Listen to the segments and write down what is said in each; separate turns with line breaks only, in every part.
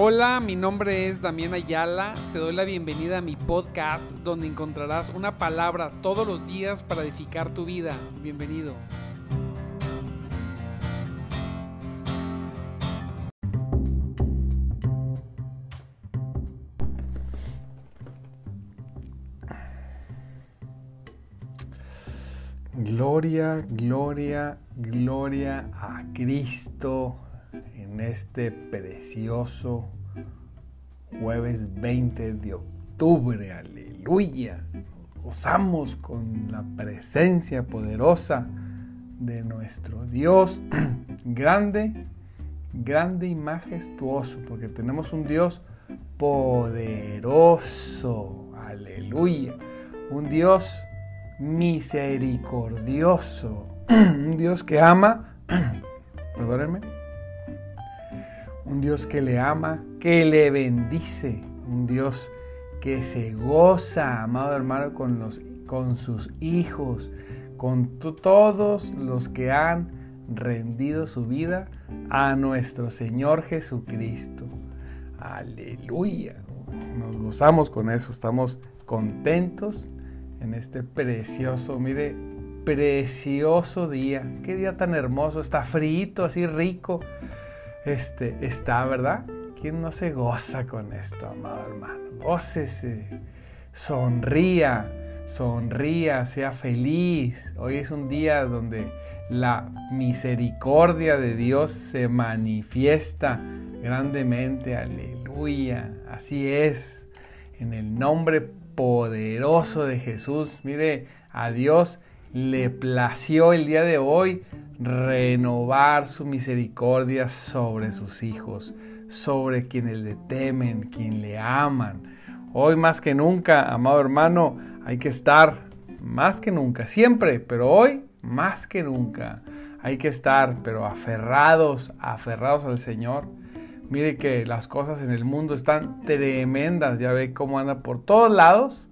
Hola, mi nombre es Damián Ayala. Te doy la bienvenida a mi podcast donde encontrarás una palabra todos los días para edificar tu vida. Bienvenido. Gloria, gloria, gloria a Cristo en este precioso jueves 20 de octubre. Aleluya. Gozamos con la presencia poderosa de nuestro Dios grande, grande y majestuoso, porque tenemos un Dios poderoso. Aleluya. Un Dios misericordioso. Un Dios que ama, perdónenme, un Dios que le ama, que le bendice, un Dios que se goza, amado hermano, con, los, con sus hijos, con todos los que han rendido su vida a nuestro Señor Jesucristo. Aleluya. Nos gozamos con eso, estamos contentos en este precioso, mire, precioso día. Qué día tan hermoso, está frito, así rico este, está, ¿verdad? ¿Quién no se goza con esto, amado hermano? Gócese, sonría, sonría, sea feliz. Hoy es un día donde la misericordia de Dios se manifiesta grandemente. Aleluya. Así es. En el nombre poderoso de Jesús. Mire, a Dios le plació el día de hoy renovar su misericordia sobre sus hijos, sobre quienes le temen, quien le aman. Hoy más que nunca, amado hermano, hay que estar más que nunca, siempre, pero hoy más que nunca. Hay que estar, pero aferrados, aferrados al Señor. Mire que las cosas en el mundo están tremendas, ya ve cómo anda por todos lados.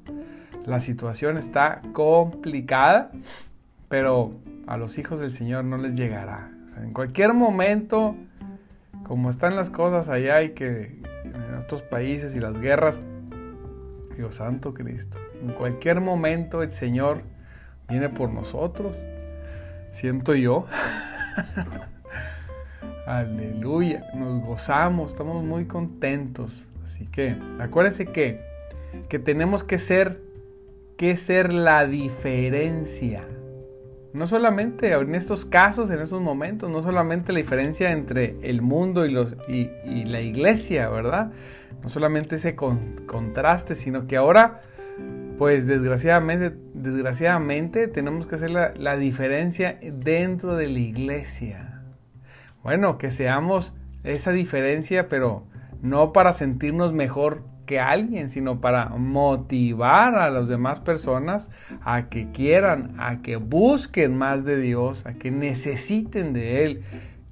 La situación está complicada, pero a los hijos del Señor no les llegará. En cualquier momento, como están las cosas allá y que en estos países y las guerras, Dios Santo Cristo, en cualquier momento el Señor viene por nosotros. Siento yo. Aleluya, nos gozamos, estamos muy contentos. Así que acuérdense que, que tenemos que ser, que ser la diferencia. No solamente en estos casos, en estos momentos, no solamente la diferencia entre el mundo y, los, y, la iglesia, ¿verdad? No solamente ese contraste, sino que ahora, pues desgraciadamente, desgraciadamente tenemos que hacer la, la diferencia dentro de la iglesia. Bueno, que seamos esa diferencia, pero no para sentirnos mejor que alguien, sino para motivar a las demás personas a que quieran, a que busquen más de Dios, a que necesiten de Él,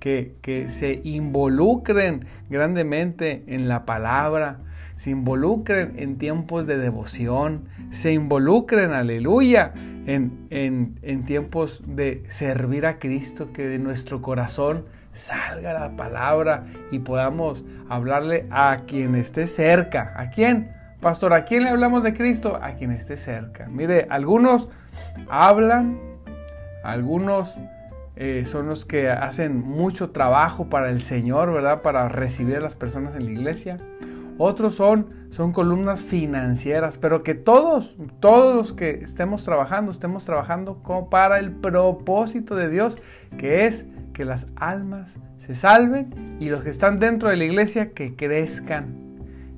que, que se involucren grandemente en la palabra, se involucren en tiempos de devoción, se involucren, aleluya, en, en, en tiempos de servir a Cristo, que de nuestro corazón salga la palabra y podamos hablarle a quien esté cerca. ¿A quién? Pastor, ¿a quién le hablamos de Cristo? A quien esté cerca. Mire, algunos hablan, algunos eh, son los que hacen mucho trabajo para el Señor, ¿verdad? Para recibir a las personas en la iglesia. Otros son, son columnas financieras, pero que todos, todos los que estemos trabajando, estemos trabajando como para el propósito de Dios, que es que las almas se salven y los que están dentro de la iglesia que crezcan,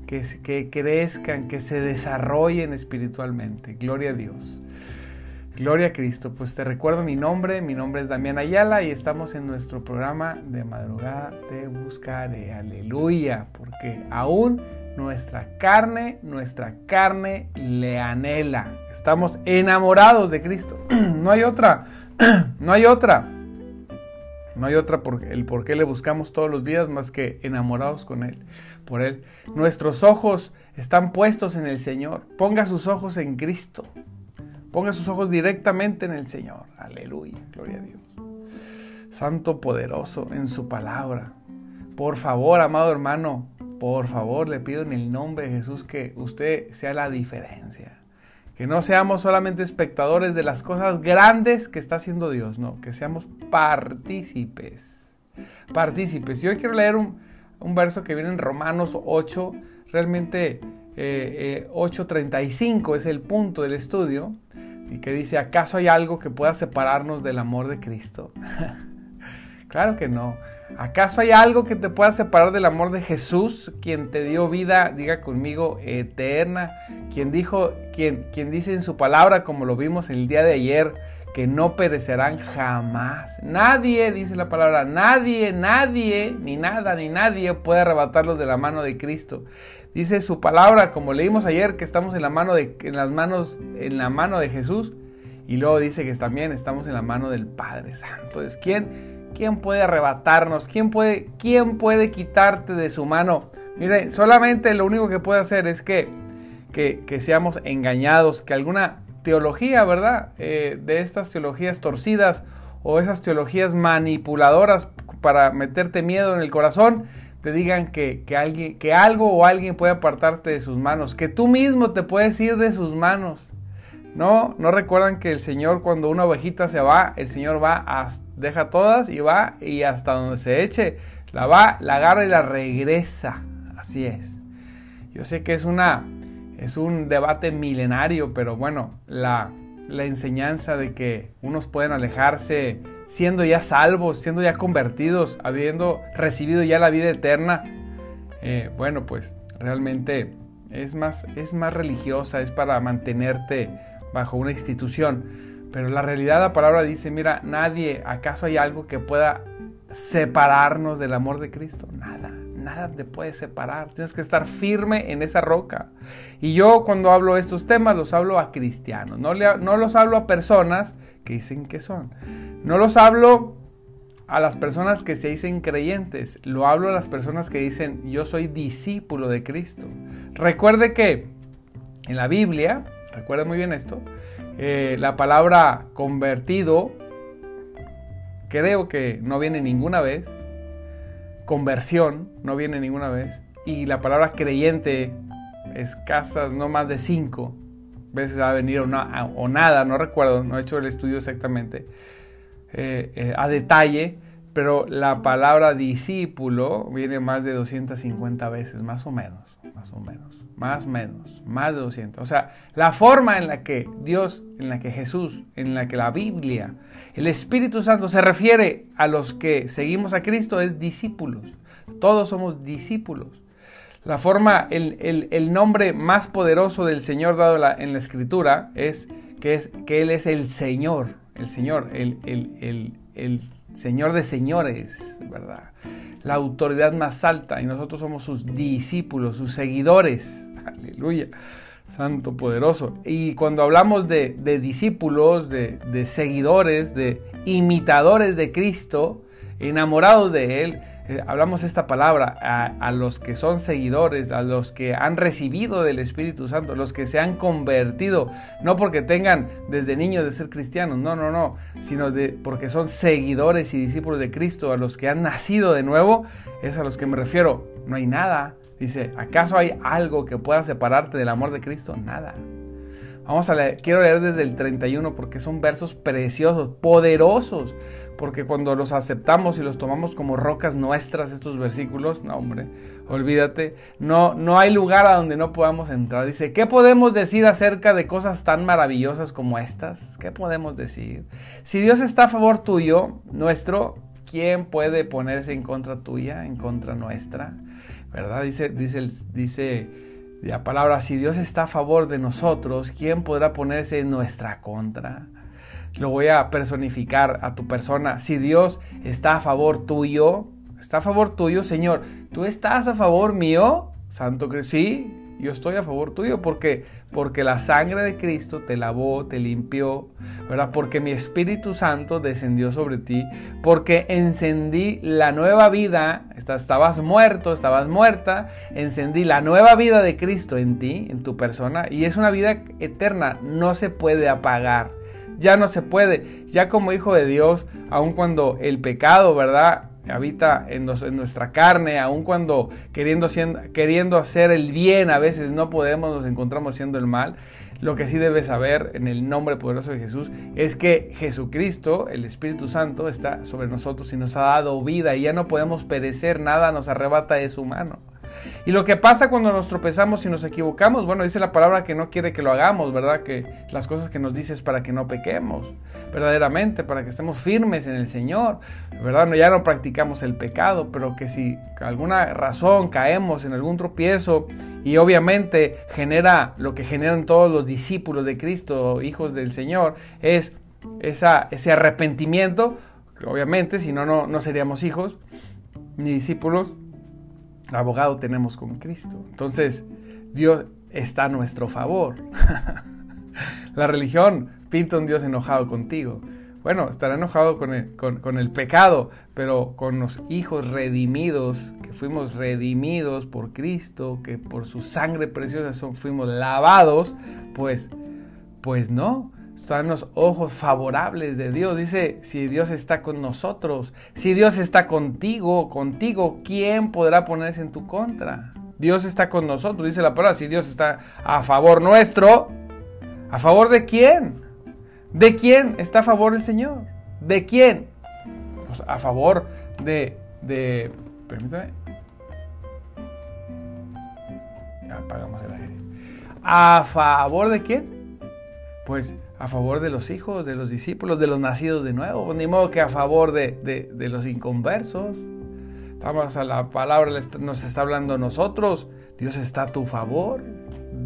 que, que crezcan, que se desarrollen espiritualmente. Gloria a Dios. Gloria a Cristo. Pues te recuerdo mi nombre, mi nombre es Damián Ayala y estamos en nuestro programa de madrugada Te buscaré. Aleluya, porque aún nuestra carne, nuestra carne le anhela. Estamos enamorados de Cristo. No hay otra, no hay otra. No hay otra por el por qué le buscamos todos los días más que enamorados con Él, por Él. Nuestros ojos están puestos en el Señor. Ponga sus ojos en Cristo. Ponga sus ojos directamente en el Señor. Aleluya, gloria a Dios. Santo poderoso en su palabra. Por favor, amado hermano, por favor, le pido en el nombre de Jesús que usted sea la diferencia. Que no seamos solamente espectadores de las cosas grandes que está haciendo Dios, no, que seamos partícipes. Partícipes. Y hoy quiero leer un, verso que viene en Romanos 8, realmente 8.35 eh, es el punto del estudio, y que dice, ¿acaso hay algo que pueda separarnos del amor de Cristo? claro que no. ¿Acaso hay algo que te pueda separar del amor de Jesús, quien te dio vida, diga conmigo, eterna? Quien dijo, quien, quien dice en su palabra, como lo vimos el día de ayer, que no perecerán jamás. Nadie, dice la palabra, nadie, nadie, ni nada, ni nadie puede arrebatarlos de la mano de Cristo. Dice su palabra, como leímos ayer, que estamos en la mano de, en las manos, en la mano de Jesús. Y luego dice que también estamos en la mano del Padre Santo. Es ¿quién? ¿Quién puede arrebatarnos? ¿Quién puede, quién puede quitarte de su mano? Mire, solamente lo único que puede hacer es que, que, seamos engañados, que alguna teología, ¿verdad? Eh, de estas teologías torcidas o esas teologías manipuladoras para meterte miedo en el corazón, te digan que, que, alguien, que algo o alguien puede apartarte de sus manos, que tú mismo te puedes ir de sus manos. No, no recuerdan que el Señor cuando una ovejita se va, el Señor va, deja todas y va y hasta donde se eche, la va, la agarra y la regresa. Así es. Yo sé que es una, es un debate milenario, pero bueno, la, la enseñanza de que unos pueden alejarse siendo ya salvos, siendo ya convertidos, habiendo recibido ya la vida eterna, eh, bueno, pues realmente es más, es más religiosa, es para mantenerte bajo una institución. Pero la realidad, la palabra dice, mira, nadie, ¿acaso hay algo que pueda separarnos del amor de Cristo? Nada, nada te puede separar. Tienes que estar firme en esa roca. Y yo cuando hablo estos temas los hablo a cristianos, no, no los hablo a personas que dicen que son. No los hablo a las personas que se dicen creyentes, lo hablo a las personas que dicen yo soy discípulo de Cristo. Recuerde que en la Biblia, recuerda muy bien esto, eh, la palabra convertido creo que no viene ninguna vez, conversión no viene ninguna vez, y la palabra creyente escasas, no más de cinco veces va a venir o, nada, no recuerdo, no he hecho el estudio exactamente eh, eh, a detalle, pero la palabra discípulo viene más de 250 veces, más o menos, más o menos más menos, más de 200. O sea, la forma en la que Dios, en la que Jesús, en la que la Biblia, el Espíritu Santo se refiere a los que seguimos a Cristo es discípulos. Todos somos discípulos. La forma, el, nombre más poderoso del Señor dado en la Escritura es que, es que Él es el Señor, el Señor, el, el Señor de señores, ¿verdad? La autoridad más alta y nosotros somos sus discípulos, sus seguidores. Aleluya. Santo poderoso. Y cuando hablamos de, discípulos, de, de seguidores, de imitadores de Cristo, enamorados de Él, eh, hablamos esta palabra a, los que son seguidores, a los que han recibido del Espíritu Santo, los que se han convertido, no porque tengan desde niños de ser cristianos, no, no, no, sino de, porque son seguidores y discípulos de Cristo, a los que han nacido de nuevo, es a los que me refiero. No hay nada. Dice, ¿acaso hay algo que pueda separarte del amor de Cristo? Nada. Vamos a leer, quiero leer desde el 31 porque son versos preciosos, poderosos porque cuando los aceptamos y los tomamos como rocas nuestras, estos versículos, no hombre, olvídate, no, no hay lugar a donde no podamos entrar. Dice, ¿qué podemos decir acerca de cosas tan maravillosas como estas? ¿Qué podemos decir? Si Dios está a favor tuyo, nuestro, ¿quién puede ponerse en contra tuya, en contra nuestra? ¿Verdad? Dice, dice, dice la palabra, si Dios está a favor de nosotros, ¿quién podrá ponerse en nuestra contra? Lo voy a personificar a tu persona. Si Dios está a favor tuyo, está a favor tuyo, Señor, ¿tú estás a favor mío? Santo Cristo, sí, yo estoy a favor tuyo porque porque la sangre de Cristo te lavó, te limpió, ¿verdad? Porque mi Espíritu Santo descendió sobre ti, porque encendí la nueva vida, estabas muerto, estabas muerta, encendí la nueva vida de Cristo en ti, en tu persona, y es una vida eterna, no se puede apagar ya no se puede. Ya como hijo de Dios, aun cuando el pecado, ¿verdad? habita en, nuestra carne, aun cuando queriendo, queriendo hacer el bien a veces no podemos, nos encontramos haciendo el mal. Lo que sí debes saber en el nombre poderoso de Jesús es que Jesucristo, el Espíritu Santo, está sobre nosotros y nos ha dado vida y ya no podemos perecer, nada nos arrebata de su mano. Y lo que pasa cuando nos tropezamos y nos equivocamos, bueno, dice la palabra que no quiere que lo hagamos, ¿verdad? Que las cosas que nos dices para que no pequemos, verdaderamente, para que estemos firmes en el Señor, ¿verdad? ya no practicamos el pecado, pero que si alguna razón caemos en algún tropiezo y obviamente genera lo que generan todos los discípulos de Cristo, hijos del Señor, es esa, ese arrepentimiento, obviamente, si no, no seríamos hijos ni discípulos, abogado tenemos con Cristo. Entonces, Dios está a nuestro favor. La religión pinta un Dios enojado contigo. Bueno, estará enojado con el, con, el, pecado, pero con los hijos redimidos, que fuimos redimidos por Cristo, que por su sangre preciosa son, fuimos lavados, pues, pues no están los ojos favorables de Dios. Dice, si Dios está con nosotros, si Dios está contigo, contigo, ¿quién podrá ponerse en tu contra? Dios está con nosotros, dice la palabra, si Dios está a favor nuestro, ¿a favor de quién? ¿De quién está a favor el Señor? ¿De quién? Pues a favor de, de, permítame. Apagamos el aire. ¿A favor de quién? Pues a favor de los hijos, de los discípulos, de los nacidos de nuevo, ni modo que a favor de, los inconversos. Estamos a la palabra, nos está hablando nosotros. Dios está a tu favor.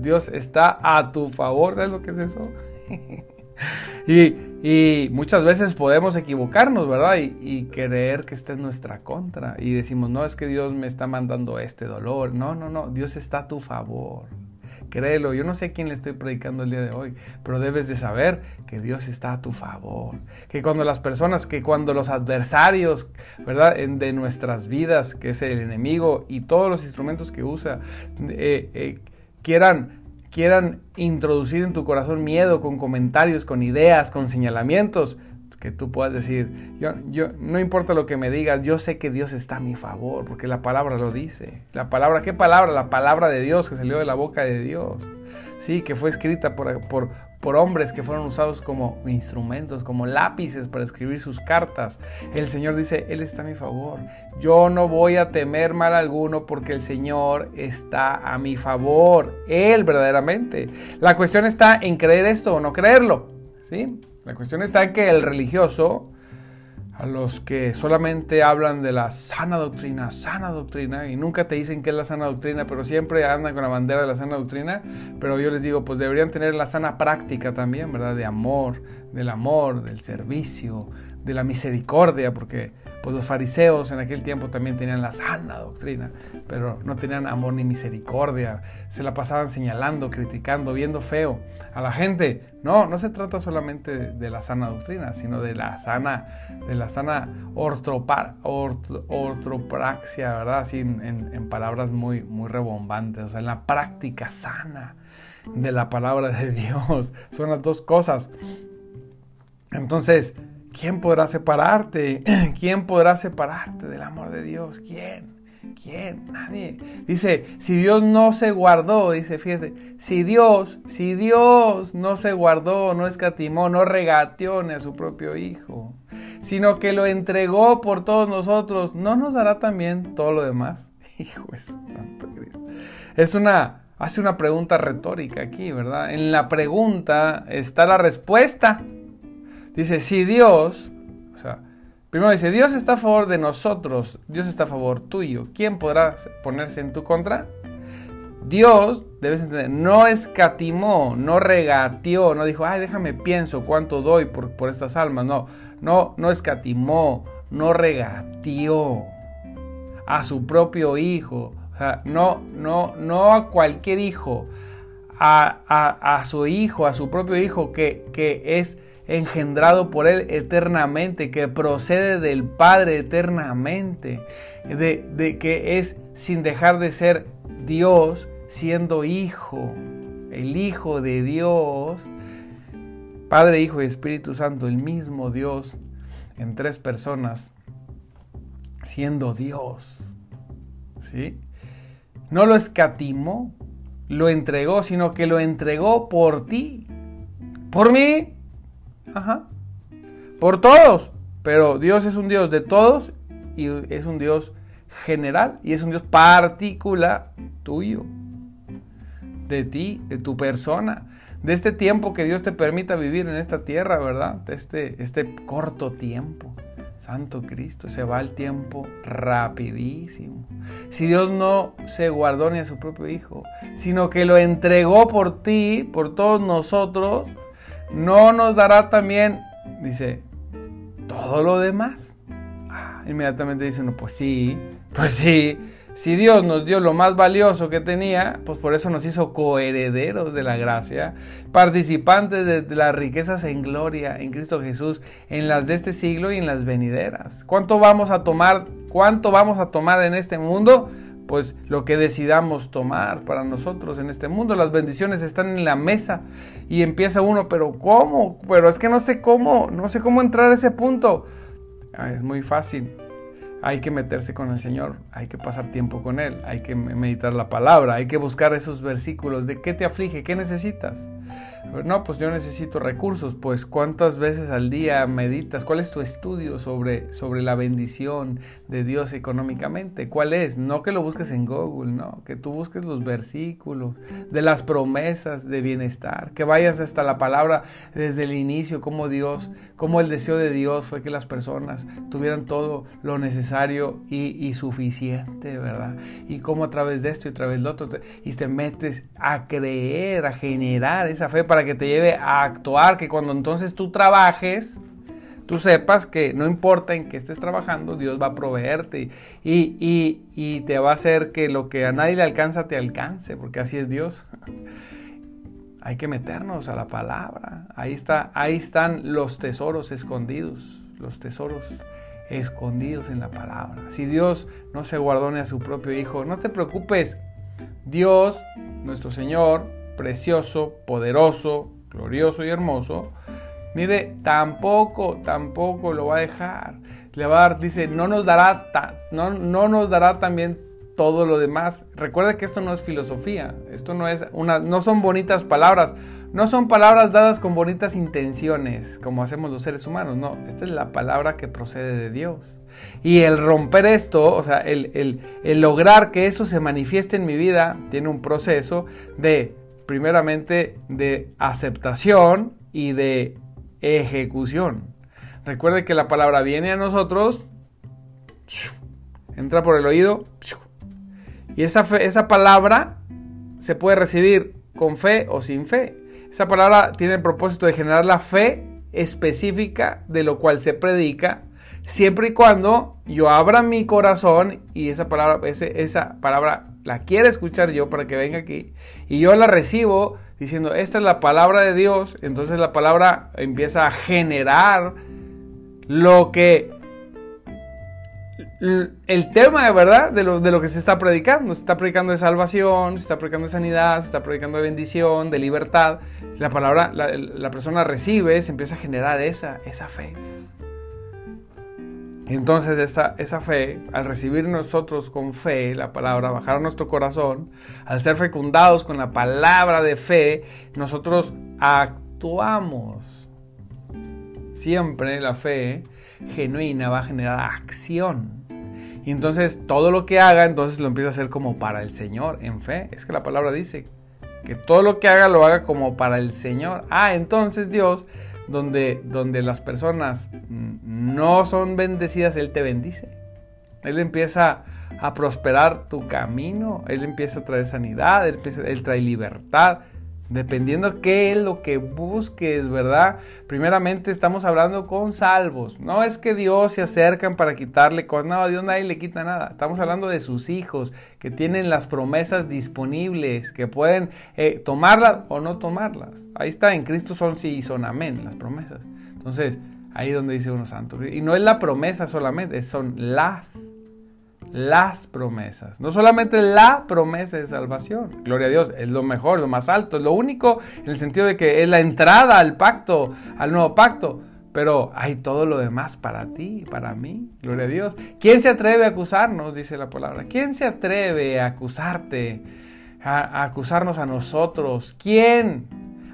Dios está a tu favor. ¿Sabes lo que es eso? y, muchas veces podemos equivocarnos, ¿verdad? Y, y, creer que está en nuestra contra. Y decimos, no, es que Dios me está mandando este dolor. No, no, no. Dios está a tu favor. Créelo, yo no sé quién le estoy predicando el día de hoy, pero debes de saber que Dios está a tu favor. Que cuando las personas, que cuando los adversarios, ¿verdad? de nuestras vidas, que es el enemigo y todos los instrumentos que usa, eh, eh, quieran quieran introducir en tu corazón miedo con comentarios, con ideas, con señalamientos, que tú puedas decir, yo, yo, no importa lo que me digas, yo sé que Dios está a mi favor, porque la palabra lo dice. La palabra, ¿qué palabra? La palabra de Dios que salió de la boca de Dios. Sí, que fue escrita por, por, por hombres que fueron usados como instrumentos, como lápices para escribir sus cartas. El Señor dice, Él está a mi favor. Yo no voy a temer mal alguno porque el Señor está a mi favor. Él verdaderamente. La cuestión está en creer esto o no creerlo. ¿Sí? La cuestión está que el religioso, a los que solamente hablan de la sana doctrina, sana doctrina, y nunca te dicen qué es la sana doctrina, pero siempre andan con la bandera de la sana doctrina, pero yo les digo, pues deberían tener la sana práctica también, ¿verdad? De amor, del amor, del servicio, de la misericordia, porque pues los fariseos en aquel tiempo también tenían la sana doctrina, pero no tenían amor ni misericordia. Se la pasaban señalando, criticando, viendo feo a la gente. No, no se trata solamente de la sana doctrina, sino de la sana, de la sana ortopraxia, ¿verdad? Así en, en, palabras muy, muy rebombantes, o sea, en la práctica sana de la palabra de Dios. Son las dos cosas. Entonces, ¿Quién podrá separarte? ¿Quién podrá separarte del amor de Dios? ¿Quién? ¿Quién? Nadie. Dice, si Dios no se guardó, dice, fíjate, si Dios, si Dios no se guardó, no escatimó, no regateó ni a su propio Hijo, sino que lo entregó por todos nosotros, ¿no nos dará también todo lo demás? Hijo es santo Cristo. Es una, hace una pregunta retórica aquí, ¿verdad? En la pregunta está la respuesta. Dice, si Dios, o sea, primero dice, Dios está a favor de nosotros, Dios está a favor tuyo, ¿quién podrá ponerse en tu contra? Dios, debes entender, no escatimó, no regateó, no dijo, ay, déjame pienso cuánto doy por, por estas almas, no, no, no escatimó, no regateó a su propio hijo, o sea, no, no, no a cualquier hijo, a, a, a su hijo, a su propio hijo que, que es engendrado por Él eternamente, que procede del Padre eternamente, de, que es sin dejar de ser Dios, siendo Hijo, el Hijo de Dios, Padre, Hijo y Espíritu Santo, el mismo Dios en tres personas, siendo Dios. ¿Sí? No lo escatimó, lo entregó, sino que lo entregó por ti. Por mí. Ajá. Por todos. Pero Dios es un Dios de todos y es un Dios general y es un Dios particular tuyo. De ti, de tu persona de este tiempo que Dios te permita vivir en esta tierra, ¿verdad? Este, este corto tiempo. Santo Cristo, se va el tiempo rapidísimo. Si Dios no se guardó ni a su propio Hijo, sino que lo entregó por ti, por todos nosotros, no nos dará también, dice, todo lo demás. Ah, inmediatamente dice uno, pues sí, pues sí, si Dios nos dio lo más valioso que tenía, pues por eso nos hizo coherederos de la gracia, participantes de las riquezas en gloria en Cristo Jesús, en las de este siglo y en las venideras. ¿Cuánto vamos a tomar? ¿Cuánto vamos a tomar en este mundo? Pues lo que decidamos tomar para nosotros en este mundo. Las bendiciones están en la mesa y empieza uno, pero ¿cómo? Pero es que no sé cómo, no sé cómo entrar a ese punto. Ah, es muy fácil hay que meterse con el Señor, hay que pasar tiempo con Él, hay que meditar la palabra, hay que buscar esos versículos de qué te aflige, qué necesitas. No, pues yo necesito recursos. Pues cuántas veces al día meditas, cuál es tu estudio sobre, sobre la bendición de Dios económicamente. ¿Cuál es? No que lo busques en Google, no, que tú busques los versículos de las promesas de bienestar, que vayas hasta la palabra desde el inicio, como Dios, como el deseo de Dios fue que las personas tuvieran todo lo necesario y, suficiente, ¿verdad? Y cómo a través de esto y a través de lo otro, y te metes a creer, a generar esa fe para que te lleve a actuar, que cuando entonces tú trabajes, tú sepas que no importa en qué estés trabajando, Dios va a proveerte y, y, te va a hacer que lo que a nadie le alcanza te alcance, porque así es Dios. Hay que meternos a la palabra. Ahí, está, ahí están los tesoros escondidos, los tesoros escondidos en la palabra. Si Dios no se guardó ni a su propio Hijo, no te preocupes. Dios, nuestro Señor, precioso, poderoso, glorioso y hermoso, mire, tampoco, tampoco lo va a dejar. Le va a dar, dice, no nos dará, no, no nos dará también todo lo demás. Recuerda que esto no es filosofía, esto no es una, no son bonitas palabras, no son palabras dadas con bonitas intenciones, como hacemos los seres humanos, no, esta es la palabra que procede de Dios. Y el romper esto, o sea, el, el lograr que eso se manifieste en mi vida, tiene un proceso de primeramente de aceptación y de ejecución. Recuerde que la palabra viene a nosotros, entra por el oído, y esa, esa palabra se puede recibir con fe o sin fe. Esa palabra tiene el propósito de generar la fe específica de lo cual se predica, siempre y cuando yo abra mi corazón y esa palabra, esa palabra la quiero escuchar yo para que venga aquí y yo la recibo diciendo, esta es la palabra de Dios, entonces la palabra empieza a generar lo que el tema de verdad de lo, de lo que se está predicando. Se está predicando de salvación, se está predicando de sanidad, se está predicando de bendición, de libertad. La palabra, la, la persona recibe, se empieza a generar esa, esa fe. Entonces esa, esa fe, al recibir nosotros con fe la palabra, bajar nuestro corazón, al ser fecundados con la palabra de fe, nosotros actuamos. Siempre la fe genuina va a generar acción. Y entonces todo lo que haga, entonces lo empieza a hacer como para el Señor, en fe. Es que la palabra dice que todo lo que haga lo haga como para el Señor. Ah, entonces Dios donde, donde las personas no son bendecidas, Él te bendice. Él empieza a prosperar tu camino, Él empieza a traer sanidad, Él, él trae libertad, Dependiendo qué es lo que busques, ¿verdad? Primeramente estamos hablando con salvos. No es que Dios se acercan para quitarle cosas. No, a Dios nadie le quita nada. Estamos hablando de sus hijos que tienen las promesas disponibles, que pueden eh, tomarlas o no tomarlas. Ahí está, en Cristo son sí y son amén las promesas. Entonces, ahí donde dice uno santo. Y no es la promesa solamente, son las las promesas. No solamente la promesa de salvación. Gloria a Dios, es lo mejor, lo más alto, es lo único en el sentido de que es la entrada al pacto, al nuevo pacto. pero hay todo lo demás para ti, para mí, gloria a Dios. ¿Quién se atreve a acusarnos? Dice la palabra. ¿Quién se atreve a acusarte? A, acusarnos a nosotros. ¿Quién?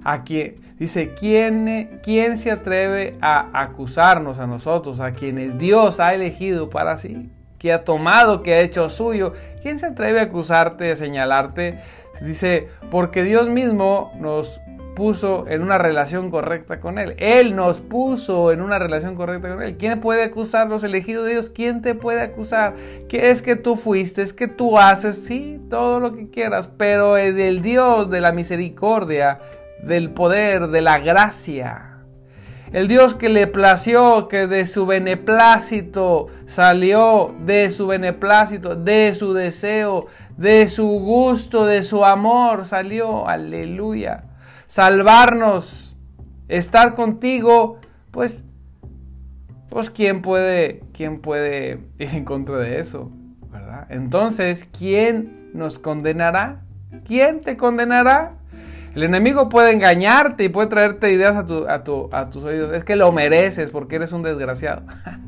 A quién? Dice, ¿quién, ¿quién se atreve a acusarnos a nosotros, a quienes Dios ha elegido para sí? Que ha tomado, que ha hecho suyo. ¿Quién se atreve a acusarte, a señalarte? Dice, porque Dios mismo nos puso en una relación correcta con Él. Él nos puso en una relación correcta con Él. ¿Quién puede acusar los elegidos de Dios? ¿Quién te puede acusar? ¿Qué es que tú fuiste? ¿Es que tú haces? Sí, todo lo que quieras, pero del Dios de la misericordia, del poder, de la gracia. El Dios que le plació, que de su beneplácito salió, de su beneplácito, de su deseo, de su gusto, de su amor salió. Aleluya salvarnos, estar contigo, pues, pues quién puede, quién puede ir en contra de eso, ¿verdad? Entonces, ¿quién nos condenará? ¿Quién te condenará? El enemigo puede engañarte y puede traerte ideas a, tu, a, tu, a tus oídos. Es que lo mereces porque eres un desgraciado.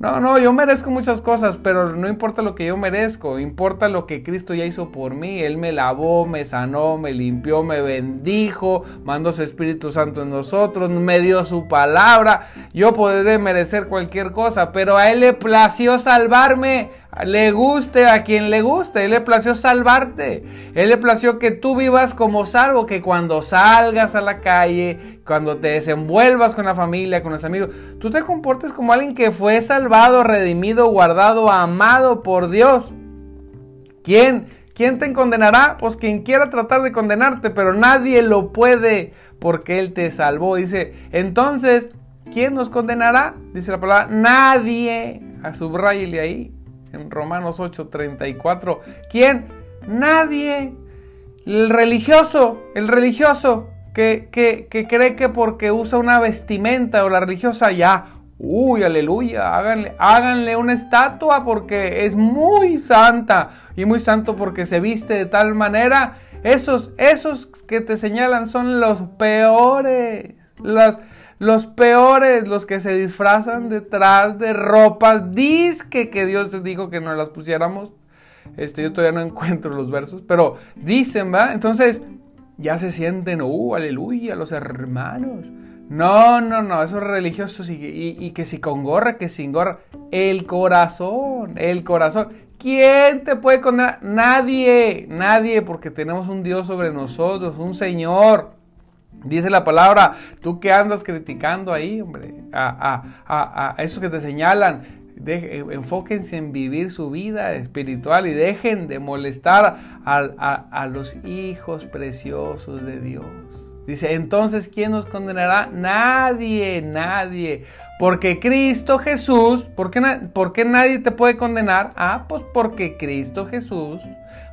No, no, yo merezco muchas cosas, pero no importa lo que yo merezco, importa lo que Cristo ya hizo por mí. Él me lavó, me sanó, me limpió, me bendijo, mandó su Espíritu Santo en nosotros, me dio su palabra. Yo podré merecer cualquier cosa, pero a Él le plació salvarme le guste a quien le guste. Él le plació salvarte. Él le plació que tú vivas como salvo, que cuando salgas a la calle, cuando te desenvuelvas con la familia, con los amigos, tú te comportes como alguien que fue salvado, redimido, guardado, amado por Dios. ¿Quién? ¿Quién te condenará? Pues quien quiera tratar de condenarte, pero nadie lo puede porque Él te salvó. Dice, entonces, ¿quién nos condenará? Dice la palabra, nadie. A subrayele ahí en Romanos 8:34. ¿Quién? Nadie. El religioso, el religioso que, que, cree que porque usa una vestimenta o la religiosa ya, uy, aleluya, háganle, háganle una estatua porque es muy santa y muy santo porque se viste de tal manera. Esos, esos que te señalan son los peores. Los, los peores, los que se disfrazan detrás de ropas, disque que Dios dijo que no las pusiéramos. Este, yo todavía no encuentro los versos, pero dicen, ¿va? Entonces, ya se sienten, uh, aleluya, los hermanos. No, no, no, esos religiosos y, y, que si con gorra, que sin gorra. El corazón, el corazón. ¿Quién te puede condenar? Nadie, nadie, porque tenemos un Dios sobre nosotros, un Señor. Dice la palabra, tú que andas criticando ahí, hombre, a, a, a, esos que te señalan, enfóquense en vivir su vida espiritual y dejen de molestar a, los hijos preciosos de Dios. Dice, entonces, ¿quién nos condenará? Nadie, nadie. Porque Cristo Jesús, ¿por ¿por qué nadie te puede condenar? Ah, pues porque Cristo Jesús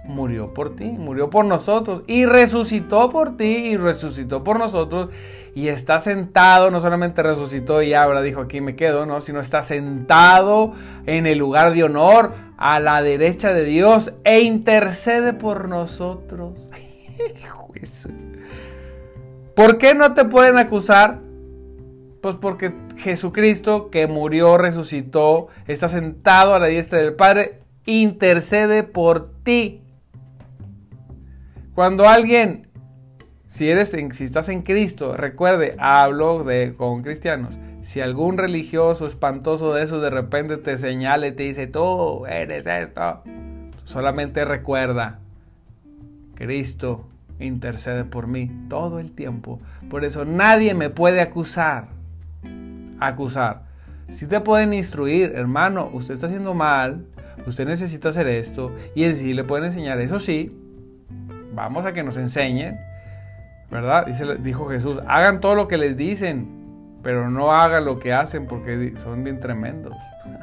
murió por ti, murió por nosotros y resucitó por ti y resucitó por nosotros y está sentado, no solamente resucitó y ahora dijo aquí me quedo, no, sino está sentado en el lugar de honor a la derecha de Dios e intercede por nosotros. ¿Por qué no te pueden acusar? Pues porque Jesucristo que murió, resucitó, está sentado a la diestra del Padre, intercede por ti. Cuando alguien, si, eres si estás en Cristo, recuerde, hablo de, con cristianos, si algún religioso espantoso de esos de repente te señala y te dice, tú eres esto, solamente recuerda, Cristo intercede por mí todo el tiempo. Por eso nadie me puede acusar. Acusar. Si te pueden instruir, hermano, usted está haciendo mal, usted necesita hacer esto, y en sí le pueden enseñar, eso sí, vamos a que nos enseñen, ¿verdad? Dijo Jesús, hagan todo lo que les dicen, pero no hagan lo que hacen porque son bien tremendos.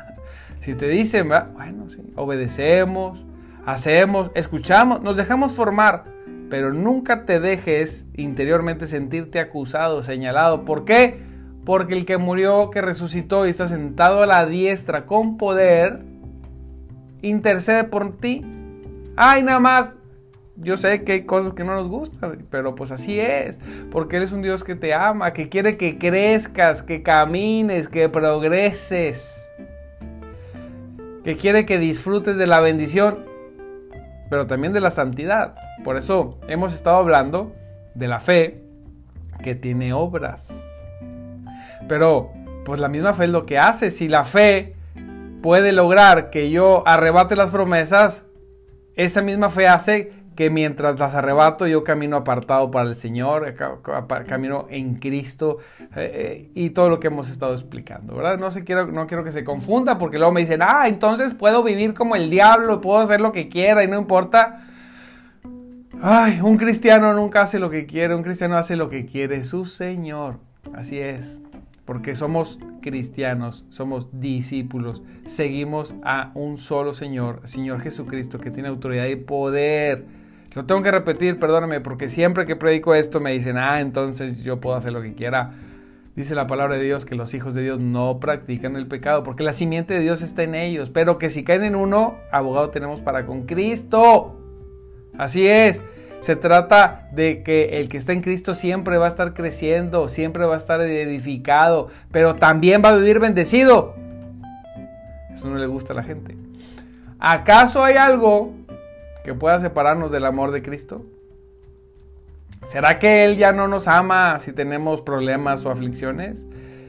si te dicen, bueno, sí, obedecemos, hacemos, escuchamos, nos dejamos formar, pero nunca te dejes interiormente sentirte acusado, señalado. ¿Por qué? Porque el que murió, que resucitó y está sentado a la diestra con poder, intercede por ti. Ay, nada más yo sé que hay cosas que no nos gustan, pero pues así es, porque Él es un Dios que te ama, que quiere que crezcas, que camines, que progreses, que quiere que disfrutes de la bendición, pero también de la santidad. Por eso hemos estado hablando de la fe que tiene obras. Pero pues la misma fe es lo que hace. Si la fe puede lograr que yo arrebate las promesas, esa misma fe hace que mientras las arrebato yo camino apartado para el Señor, camino en Cristo eh, eh, y todo lo que hemos estado explicando, ¿verdad? No, se quiero, no quiero que se confunda porque luego me dicen, ah, entonces puedo vivir como el diablo, puedo hacer lo que quiera y no importa. Ay, un cristiano nunca hace lo que quiere, un cristiano hace lo que quiere su Señor. Así es porque somos cristianos, somos discípulos, seguimos a un solo Señor, Señor Jesucristo, que tiene autoridad y poder. Lo tengo que repetir, perdóname, porque siempre que predico esto me dicen, ah, entonces yo puedo hacer lo que quiera. Dice la palabra de Dios que los hijos de Dios no practican el pecado, porque la simiente de Dios está en ellos, pero que si caen en uno, abogado tenemos para con Cristo. Así es. Se trata de que el que está en Cristo siempre va a estar creciendo, siempre va a estar edificado, pero también va a vivir bendecido. Eso no le gusta a la gente. ¿Acaso hay algo que pueda separarnos del amor de Cristo? ¿Será que Él ya no nos ama si tenemos problemas o aflicciones?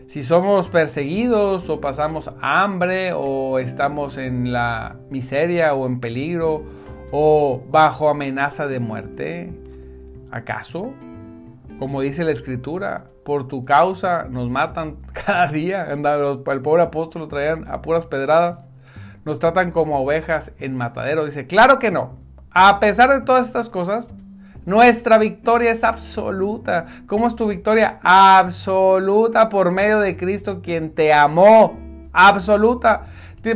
Si somos perseguidos o pasamos hambre o estamos en la miseria o en peligro o bajo amenaza de muerte? ¿Acaso? Como dice la escritura, por tu causa nos matan cada día. El pobre apóstol lo traían a puras pedradas. Nos tratan como ovejas en matadero. Dice, claro que no. A pesar de todas estas cosas, nuestra victoria es absoluta. ¿Cómo es tu victoria? Absoluta por medio de Cristo quien te amó. Absoluta.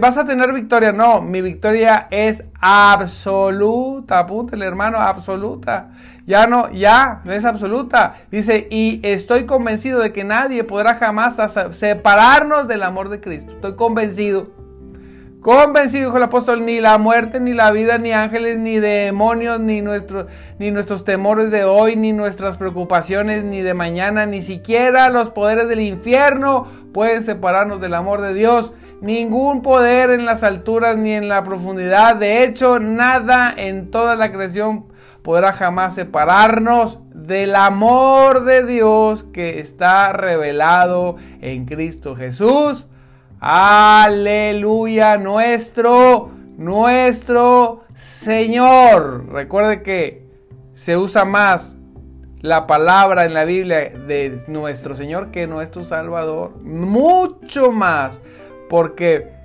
¿Vas a tener victoria? No, mi victoria es absoluta. Apúntele, hermano, absoluta. Ya no, ya, es absoluta. Dice, y estoy convencido de que nadie podrá jamás separarnos del amor de Cristo. Estoy convencido. Convencido, dijo el apóstol, ni la muerte, ni la vida, ni ángeles, ni demonios, ni, ni nuestros temores de hoy, ni nuestras preocupaciones, ni de mañana, ni siquiera los poderes del infierno pueden separarnos del amor de Dios ningún poder en las alturas ni en la profundidad. De hecho, nada en toda la creación podrá jamás separarnos del amor de Dios que está revelado en Cristo Jesús. Aleluya, nuestro, nuestro Señor. Recuerde que se usa más la palabra en la Biblia de nuestro Señor que nuestro Salvador. Mucho más porque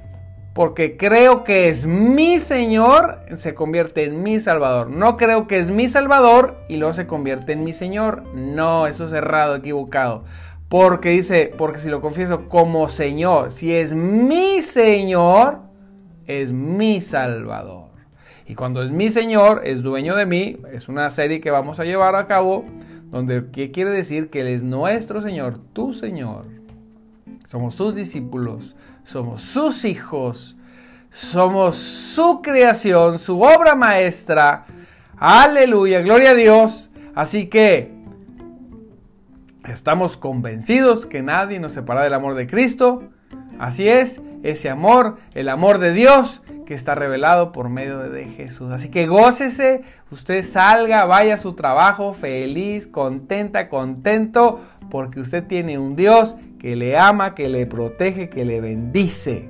porque creo que es mi Señor, se convierte en mi Salvador. No creo que es mi Salvador y luego se convierte en mi Señor. No, eso es errado, equivocado. Porque dice, porque si lo confieso como Señor, si es mi Señor, es mi Salvador. Y cuando es mi Señor, es dueño de mí, es una serie que vamos a llevar a cabo, donde ¿qué quiere decir? Que Él es nuestro Señor, tu Señor. Somos sus discípulos, somos sus hijos, somos su creación, su obra maestra. Aleluya, gloria a Dios. Así que estamos convencidos que nadie nos separa del amor de Cristo. Así es, ese amor, el amor de Dios que está revelado por medio de Jesús. Así que gócese, usted salga, vaya a su trabajo feliz, contenta, contento, porque usted tiene un Dios que le ama, que le protege, que le bendice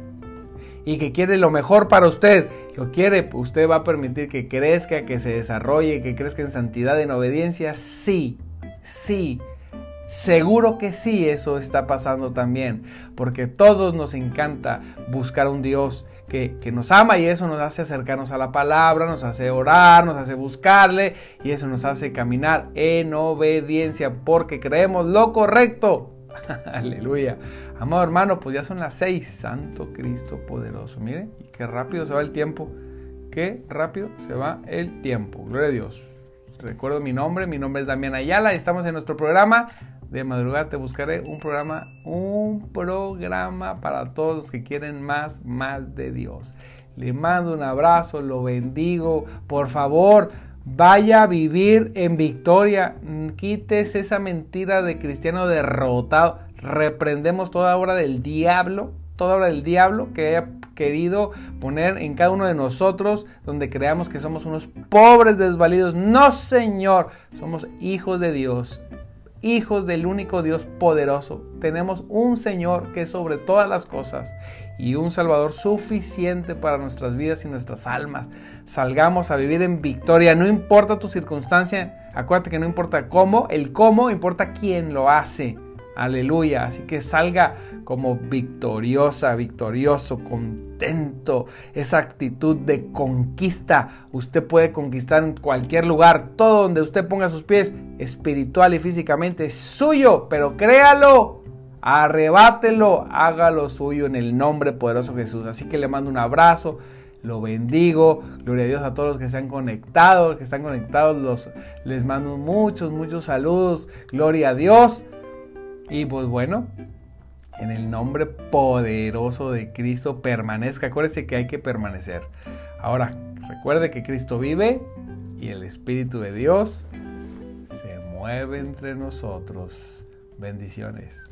y que quiere lo mejor para usted. Lo quiere, usted va a permitir que crezca, que se desarrolle, que crezca en santidad, en obediencia. Sí, sí. Seguro que sí, eso está pasando también, porque todos nos encanta buscar un Dios que, que, nos ama y eso nos hace acercarnos a la palabra, nos hace orar, nos hace buscarle y eso nos hace caminar en obediencia porque creemos lo correcto. Aleluya. Amado hermano, pues ya son las seis. Santo Cristo poderoso. Mire, qué rápido se va el tiempo. Qué rápido se va el tiempo. Gloria a Dios. Recuerdo mi nombre. Mi nombre es Damián Ayala. Y estamos en nuestro programa de madrugada. Te buscaré un programa, un programa para todos los que quieren más, más de Dios. Le mando un abrazo, lo bendigo. Por favor, Vaya a vivir en victoria. Quites esa mentira de cristiano derrotado. Reprendemos toda obra del diablo, toda obra del diablo que haya querido poner en cada uno de nosotros, donde creamos que somos unos pobres desvalidos. No, Señor, somos hijos de Dios, hijos del único Dios poderoso. Tenemos un Señor que es sobre todas las cosas y un Salvador suficiente para nuestras vidas y nuestras almas. Salgamos a vivir en victoria, no importa tu circunstancia, acuérdate que no importa cómo, el cómo importa quién lo hace. Aleluya, así que salga como victoriosa, victorioso, contento, esa actitud de conquista. Usted puede conquistar en cualquier lugar, todo donde usted ponga sus pies, espiritual y físicamente, es suyo, pero créalo, arrebátelo, hágalo suyo en el nombre poderoso de Jesús. Así que le mando un abrazo, lo bendigo, gloria a Dios a todos los que se han conectado, que están conectados, los, les mando muchos, muchos saludos, gloria a Dios. Y pues bueno, en el nombre poderoso de Cristo permanezca. Acuérdese que hay que permanecer. Ahora, recuerde que Cristo vive y el Espíritu de Dios se mueve entre nosotros. Bendiciones.